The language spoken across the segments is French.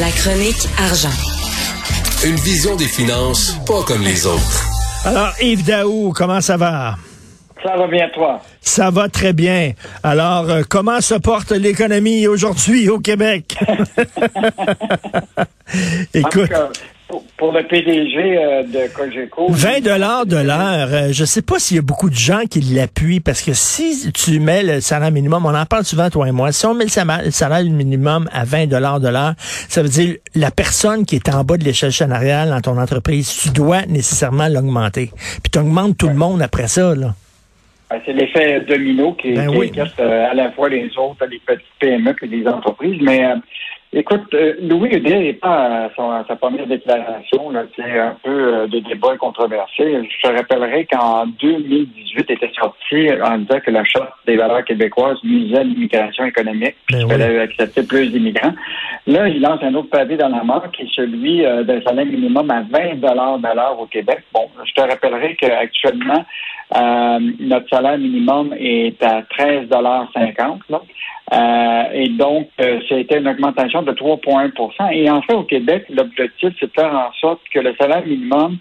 La chronique argent. Une vision des finances pas comme les autres. Alors, Yves Daou, comment ça va? Ça va bien, toi? Ça va très bien. Alors, euh, comment se porte l'économie aujourd'hui au Québec? Écoute. Pour, le PDG euh, de Cogeco. 20 dollars de l'heure. Euh, je sais pas s'il y a beaucoup de gens qui l'appuient parce que si tu mets le salaire minimum, on en parle souvent toi et moi. Si on met le salaire, minimum à 20 dollars de l'heure, ça veut dire la personne qui est en bas de l'échelle salariale dans ton entreprise, tu dois nécessairement l'augmenter. Puis tu augmentes tout le monde après ça là. Ben, c'est l'effet domino qui, ben euh, à la fois les autres, les petites PME et les entreprises. Mais Écoute, euh, Louis Hudet n'est pas à, sa première déclaration. C'est un peu euh, de débat controversé. Je te rappellerai qu'en 2018 était sorti en disant que la Charte des valeurs québécoises nuisait à l'immigration économique, ben qu'il fallait accepter plus d'immigrants. Là, il lance un autre pavé dans la mort qui est celui euh, d'un salaire minimum à 20 de l'heure au Québec. Bon, je te rappellerai qu'actuellement, notre salaire minimum est à 13,50 euh, et donc, euh, c'était une augmentation de 3,1% Et en fait, au Québec, l'objectif, c'est de faire en sorte que le salaire minimum,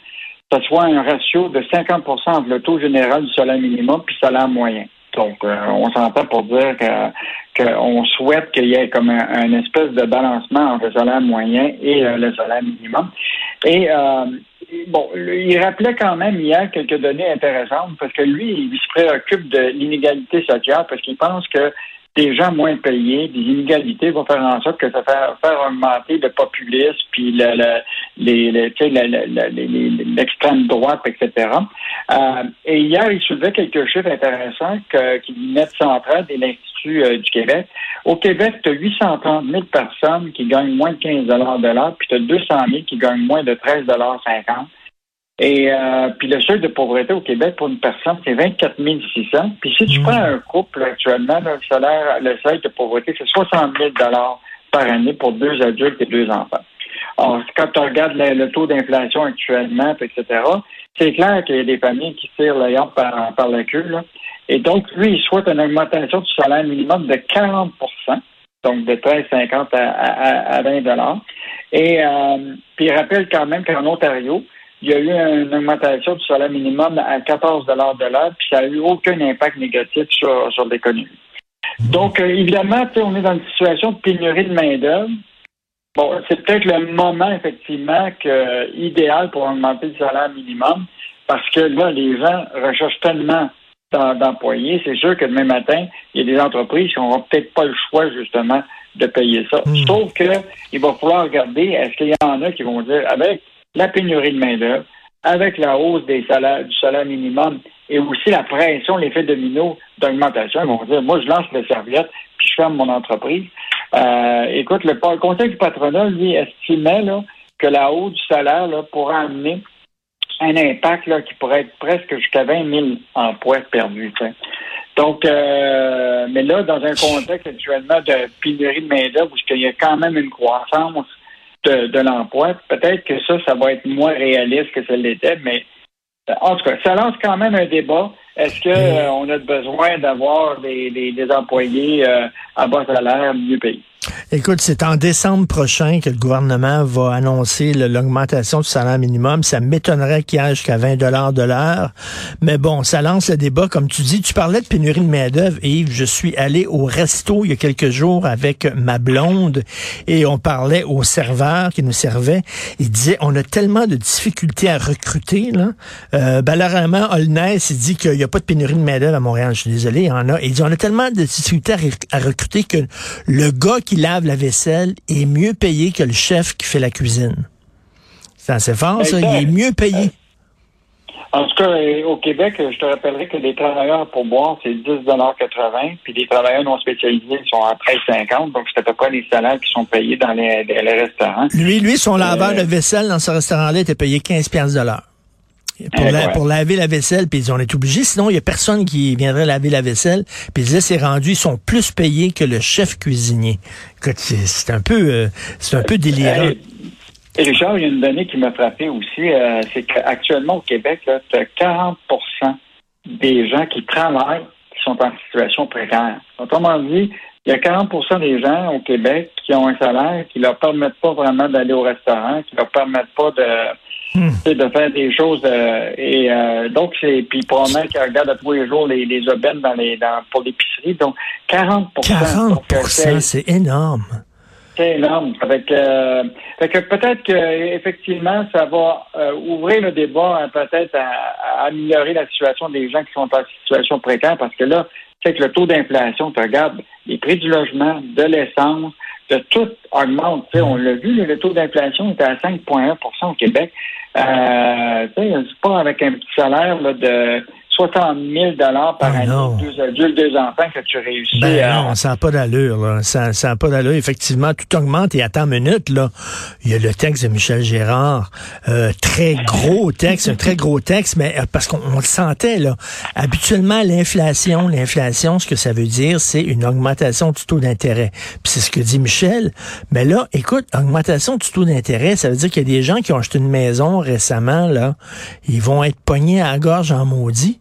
ce soit un ratio de 50% entre le taux général du salaire minimum puis le salaire moyen. Donc, euh, on s'entend pour dire qu'on souhaite qu'il y ait comme un, espèce de balancement entre le salaire moyen et le salaire minimum. Et bon, il rappelait quand même hier quelques données intéressantes parce que lui, il se préoccupe de l'inégalité sociale parce qu'il pense que des gens moins payés, des inégalités vont faire en sorte que ça va faire augmenter le populisme, puis le, l'extrême droite, etc. Euh, et hier, il soulevait quelques chiffres intéressants qui mettent central de l'Institut euh, du Québec. Au Québec, tu as 830 000 personnes qui gagnent moins de 15 de l'heure, puis tu as 200 000 qui gagnent moins de 13,50 et euh, puis le seuil de pauvreté au Québec pour une personne, c'est 24 600. Puis si tu mmh. prends un couple actuellement, le salaire, le seuil de pauvreté, c'est 60 000 par année pour deux adultes et deux enfants. Alors, quand tu regardes le, taux d'inflation actuellement, etc., c'est clair qu'il y a des familles qui tirent le par, par la queue. Là. Et donc, lui, il souhaite une augmentation du salaire minimum de 40 donc de 13,50 à, à, à 20 Et euh, puis il rappelle quand même qu'en Ontario, il y a eu une augmentation du salaire minimum à 14 de l'heure, puis ça n'a eu aucun impact négatif sur, sur l'économie. Donc, euh, évidemment, on est dans une situation de pénurie de main-d'œuvre. Bon, c'est peut-être le moment, effectivement, que, idéal pour augmenter le salaire minimum, parce que là, les gens recherchent tellement d'employés. C'est sûr que demain matin, il y a des entreprises qui n'auront peut-être pas le choix, justement, de payer ça. Hmm. Sauf qu'il va falloir regarder, est-ce qu'il y en a qui vont dire, avec la pénurie de main-d'œuvre, avec la hausse du salaire minimum et aussi la pression, l'effet domino d'augmentation, ils vont dire Moi, je lance le serviette puis je ferme mon entreprise. Euh, écoute, le, Conseil du patronat, lui, estimait là, que la hausse du salaire là, pourrait amener un impact là, qui pourrait être presque jusqu'à 20 000 emplois perdus. Donc, euh, mais là, dans un contexte actuellement de pénurie de main-d'œuvre, où il y a quand même une croissance de, l'emploi. Peut-être que ça, ça va être moins réaliste que ça l'était, mais en tout cas, ça lance quand même un débat. Est-ce qu'on a besoin d'avoir des, des, employés euh, à bas salaire mieux payés? Écoute, c'est en décembre prochain que le gouvernement va annoncer l'augmentation du salaire minimum. Ça m'étonnerait qu'il y ait jusqu'à 20 dollars de l'heure. Mais bon, ça lance le débat. Comme tu dis, tu parlais de pénurie de main-d'œuvre. Yves, je suis allé au resto il y a quelques jours avec ma blonde et on parlait au serveur qui nous servait. Il disait, on a tellement de difficultés à recruter. Là. Euh, Holness, il dit qu'il n'y a pas de pénurie de main-d'œuvre à Montréal. Je suis désolé, il y en a. Il dit, on a tellement de difficultés à, à recruter que le gars qui lave la vaisselle est mieux payé que le chef qui fait la cuisine. C'est assez fort, ça. Il est mieux payé. En tout cas, euh, au Québec, je te rappellerai que les travailleurs pour boire, c'est 10,80 puis les travailleurs non spécialisés sont à 13,50 donc c'est à peu près les salaires qui sont payés dans les, restaurants. Lui, lui, son laveur euh, de vaisselle dans ce restaurant-là était payé 15 de l'heure. Pour, laver la vaisselle, puis on est obligé, sinon il y a personne qui viendrait laver la vaisselle. Puis là, c'est rendu, ils sont plus payés que le chef cuisinier. c'est un peu, euh, c'est un peu délirant. Et Richard, il y a une donnée qui m'a frappé aussi, euh, c'est qu'actuellement au Québec, tu as 40 des gens qui travaillent qui sont en situation précaire. Autrement dit, il y a 40% des gens au Québec qui ont un salaire qui leur permettent pas vraiment d'aller au restaurant, qui leur permettent pas de, hmm. de faire des choses. Euh, et euh, donc, c'est puis probablement qui regardent à tous les jours les, les aubaines dans les dans, pour l'épicerie. Donc, 40% 40 c'est énorme. C'est énorme. Avec, euh, que peut-être que effectivement, ça va euh, ouvrir le débat peut-être à, améliorer la situation des gens qui sont en situation précaire, parce que là, c'est que le taux d'inflation, tu regardes les prix du logement, de l'essence, de tout augmente. on l'a vu, le taux d'inflation était à 5,1% au Québec. Euh, c'est pas avec un petit salaire là, de 60 000 par ah, année, deux adultes, deux enfants que tu réussis ben Non, ça n'a pas d'allure. Là. Ça n'a pas d'allure. Effectivement, tout augmente. Et à temps minute, là, il y a le texte de Michel Gérard. Euh, très gros texte, un très gros texte, mais euh, parce qu'on le sentait. là. Habituellement, l'inflation, l'inflation, ce que ça veut dire, c'est une augmentation du taux d'intérêt. Puis c'est ce que dit Michel. Mais là, écoute, augmentation du taux d'intérêt, ça veut dire qu'il y a des gens qui ont acheté une maison récemment, là, ils vont être pognés à la gorge en maudit.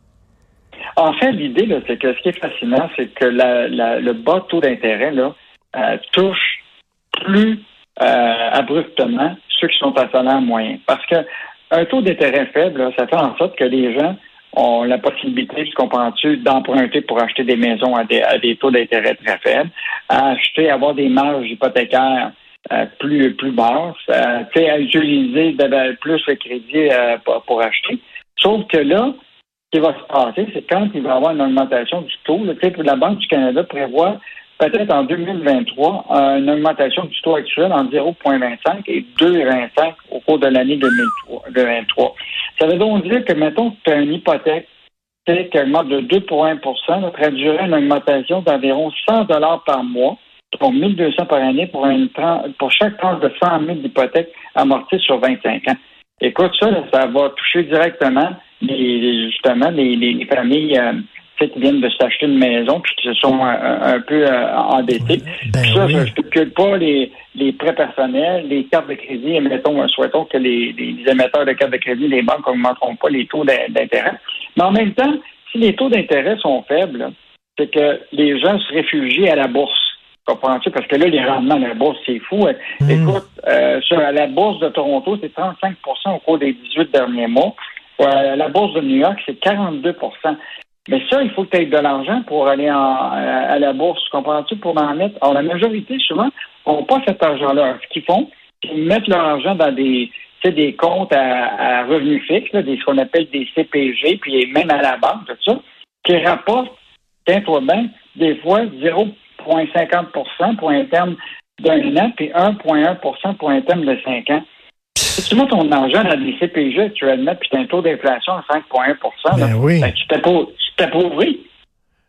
En fait, l'idée, c'est que ce qui est fascinant, c'est que le bas taux d'intérêt euh, touche plus euh, abruptement ceux qui sont à salaire moyen. Parce que un taux d'intérêt faible, ça fait en sorte que les gens ont la possibilité, tu comprends-tu, d'emprunter pour acheter des maisons à des, taux d'intérêt très faibles, à acheter, avoir des marges hypothécaires euh, plus plus basses, à utiliser plus le crédit pour acheter. Sauf que là, qui va se passer, c'est quand il va y avoir une augmentation du taux. la Banque du Canada prévoit peut-être en 2023 une augmentation du taux actuel en 0,25 et 2,25 au cours de l'année 2023. Ça veut donc dire que, mettons tu as une hypothèque qui augmente de 2 pour 1 ça traduirait une augmentation d'environ 100 dollars par mois, donc 1200 par année pour, pour chaque tranche de 100 000 d'hypothèques amorties sur 25 ans. Écoute, ça, ça va toucher directement les, justement les, familles euh, qui viennent de s'acheter une maison puis qui se sont euh, un, peu euh, endettées. Ben ça, je ne spécule pas les, les prêts personnels, les cartes de crédit, et mettons, souhaitons que les, les, émetteurs de cartes de crédit, les banques n'augmenteront pas les taux d'intérêt. Mais en même temps, si les taux d'intérêt sont faibles, c'est que les gens se réfugient à la bourse. Comprends-tu? Parce que là, les rendements à la bourse, c'est fou. Hmm. Écoute, sur la bourse de Toronto, c'est 35 au cours des 18 derniers mois. Euh, la bourse de New York, c'est 42% mais ça, il faut que tu aies de l'argent pour aller à la bourse, comprends-tu, pour en mettre. Alors, la majorité, souvent, n'ont pas cet argent-là. Ce qu'ils font, c'est mettent leur argent dans des, des comptes à, revenus fixes, des, ce qu'on appelle des CPG, puis même à la banque, tout ça, qui rapportent, tiens-toi bien, des fois 0,50% pour un terme d'un an, puis 1,1% pour un terme de 5 ans. Si tu mets ton argent dans des CPG actuellement, puis tu as un taux d'inflation à 5,1 ben oui. ben, tu t'appauvris.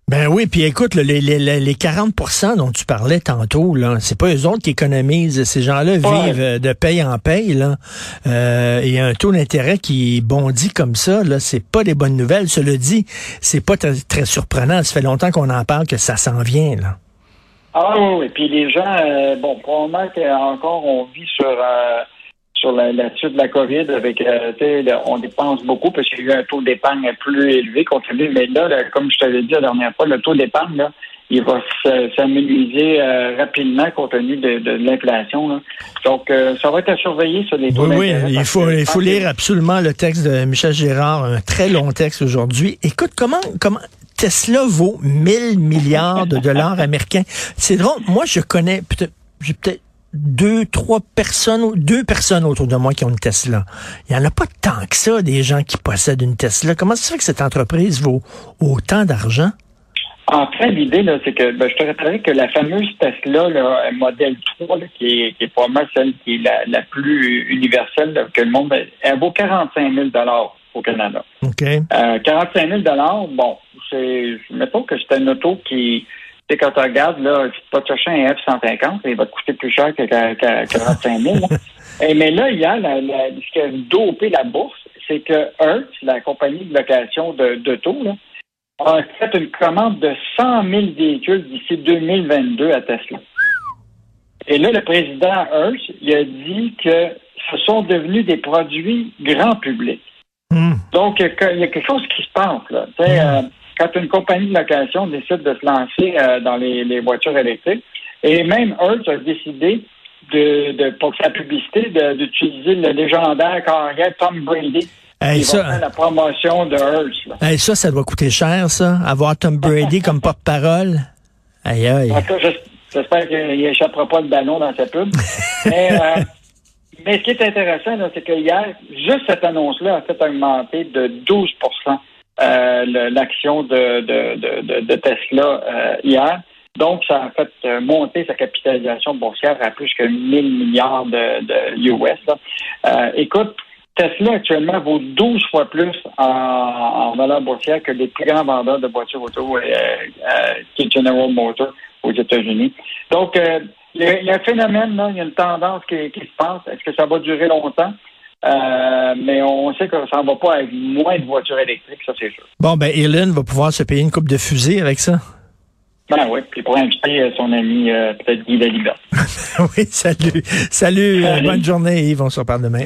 Ben oui, puis écoute, les, les, les 40% dont tu parlais tantôt, là, c'est pas eux autres qui économisent. Ces gens-là vivent euh, de paye en paye, là. Euh, et un taux d'intérêt qui bondit comme ça, là, c'est pas des bonnes nouvelles. Cela dit, c'est pas très, surprenant. Ça fait longtemps qu'on en parle que ça s'en vient, là. Ah oui, et puis les gens, euh, bon, probablement qu'encore on vit sur sur la, suite de la COVID, avec euh, on dépense beaucoup parce qu'il y a eu un taux d'épargne plus élevé contre lui. Mais là, comme je t'avais dit la dernière fois, le taux d'épargne, là, il va s'amenuiser euh, rapidement compte tenu de, l'inflation. Donc, euh, ça va être à surveiller sur les taux Oui, oui, il faut, il faut lire absolument le texte de Michel Gérard, un très long texte aujourd'hui. Écoute, comment, comment Tesla vaut 1000 milliards de dollars américains? C'est drôle. Moi, je connais peut-être j'ai peut-être deux, trois personnes, deux personnes autour de moi qui ont une Tesla. Il n'y en a pas tant que ça, des gens qui possèdent une Tesla. Comment ça se fait que cette entreprise vaut autant d'argent? En fait, l'idée, là, c'est que ben, je te rappellerai que la fameuse Tesla, là, modèle 3, qui, est, qui est probablement celle qui est la, plus universelle que le monde, elle vaut 45 000 au Canada. OK. Euh, 45 000 bon, c'est, mettons que c'est un auto qui, sais, quand tu regardes, là, tu vas chercher un F-150, il va te coûter plus cher que, 45 000. Et, mais là, il y a la, ce qui a dopé la bourse, c'est que Hertz, la compagnie de location d'auto, a fait une commande de 100 000 véhicules d'ici 2022 à Tesla. Et là, le président Hertz, il a dit que ce sont devenus des produits grand public. Hmm. Donc, il y a quelque chose qui se passe, là. Hmm. Euh, quand une compagnie de location décide de se lancer euh, dans les, voitures électriques. Et même Hertz a décidé de, pour sa publicité d'utiliser le légendaire carrière Tom Brady. Hey, ça, la promotion de Hertz. ça, ça doit coûter cher, ça, avoir Tom Brady comme porte-parole. Aïe, aïe. J'espère qu'il n'échappera pas le ballon dans sa pub. mais, euh, mais ce qui est intéressant, c'est que hier, juste cette annonce-là a fait augmenter de 12 euh, l'action de, de, de, Tesla euh, hier. Donc, ça a fait euh, monter sa capitalisation boursière à plus que 1000 milliards de, US. écoute, Tesla actuellement vaut 12 fois plus en, valeur boursière que les plus grands vendeurs de voitures auto, qui General Motors aux États-Unis. Donc, il y, a un phénomène, il y a une tendance qui, se passe. Est-ce que ça va durer longtemps? Euh, mais on sait que ça ne va pas avec moins de voitures électriques, ça c'est sûr. Bon, ben Elon va pouvoir se payer une coupe de fusée avec ça. Ben oui, puis pour inviter euh, son ami euh, peut-être Guy Dalibert. oui, salut. Salut, bonne journée Yves, on se reparle demain.